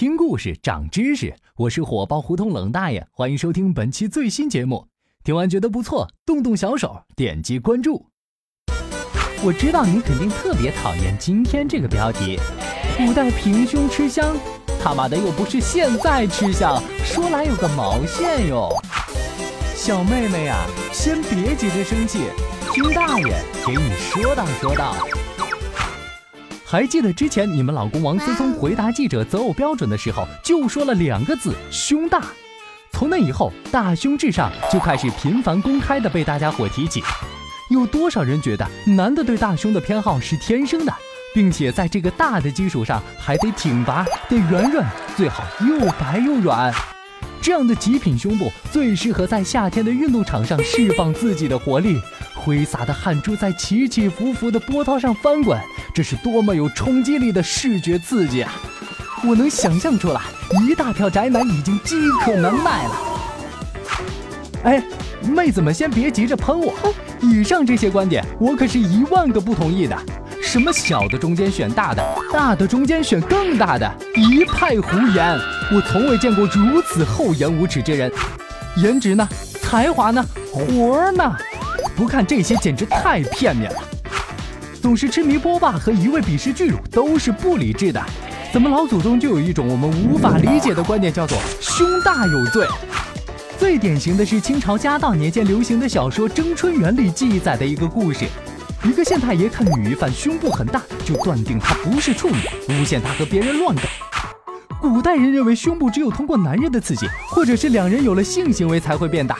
听故事长知识，我是火爆胡同冷大爷，欢迎收听本期最新节目。听完觉得不错，动动小手点击关注。我知道你肯定特别讨厌今天这个标题，古代平胸吃香，他妈的又不是现在吃香，说来有个毛线哟！小妹妹呀，先别急着生气，听大爷给你说道说道。还记得之前你们老公王思聪回答记者择偶标准的时候，就说了两个字：胸大。从那以后，大胸至上就开始频繁公开的被大家伙提起。有多少人觉得男的对大胸的偏好是天生的，并且在这个大的基础上还得挺拔、得圆润，最好又白又软。这样的极品胸部最适合在夏天的运动场上释放自己的活力，挥洒的汗珠在起起伏伏的波涛上翻滚，这是多么有冲击力的视觉刺激啊！我能想象出来，一大票宅男已经饥渴难耐了。哎，妹子们先别急着喷我，以上这些观点我可是一万个不同意的。什么小的中间选大的，大的中间选更大的，一派胡言！我从未见过如此厚颜无耻之人。颜值呢？才华呢？活儿呢？不看这些简直太片面了。总是痴迷波霸和一味鄙视巨乳都是不理智的。怎么老祖宗就有一种我们无法理解的观点，叫做胸大有罪？最典型的是清朝嘉道年间流行的小说《争春园》里记载的一个故事。一个县太爷看女一犯胸部很大，就断定她不是处女，诬陷她和别人乱搞。古代人认为胸部只有通过男人的刺激，或者是两人有了性行为才会变大。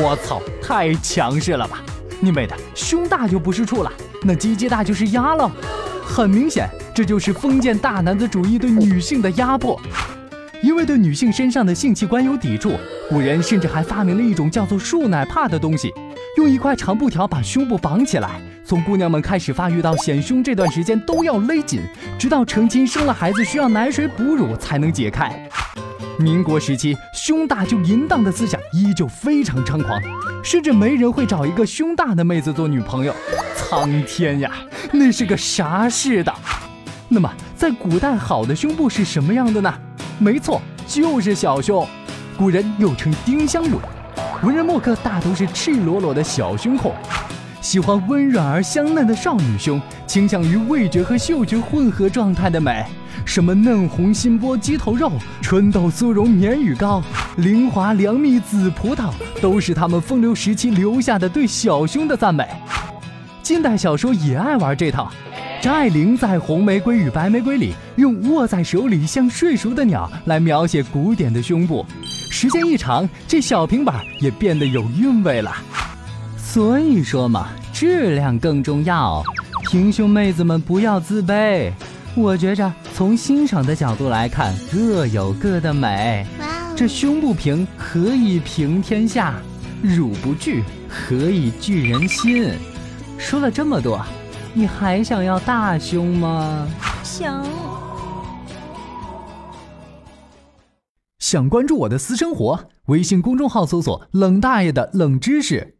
我操，太强势了吧！你妹的，胸大就不是处了，那鸡鸡大就是鸭了。很明显，这就是封建大男子主义对女性的压迫。因为对女性身上的性器官有抵触，古人甚至还发明了一种叫做束奶帕的东西，用一块长布条把胸部绑起来。从姑娘们开始发育到显胸这段时间都要勒紧，直到成亲生了孩子需要奶水哺乳才能解开。民国时期，胸大就淫荡的思想依旧非常猖狂，甚至没人会找一个胸大的妹子做女朋友。苍天呀，那是个啥世道？那么，在古代好的胸部是什么样的呢？没错，就是小胸。古人又称丁香乳，文人墨客大都是赤裸裸的小胸控。喜欢温软而香嫩的少女胸，倾向于味觉和嗅觉混合状态的美。什么嫩红心波鸡头肉、春豆酥蓉绵羽糕、灵华凉蜜紫葡萄，都是他们风流时期留下的对小胸的赞美。近代小说也爱玩这套。张爱玲在《红玫瑰与白玫瑰》里用握在手里像睡熟的鸟来描写古典的胸部，时间一长，这小平板也变得有韵味了。所以说嘛，质量更重要。平胸妹子们不要自卑。我觉着从欣赏的角度来看，各有各的美。这胸不平，何以平天下？乳不巨，何以聚人心？说了这么多，你还想要大胸吗？想。想关注我的私生活？微信公众号搜索“冷大爷的冷知识”。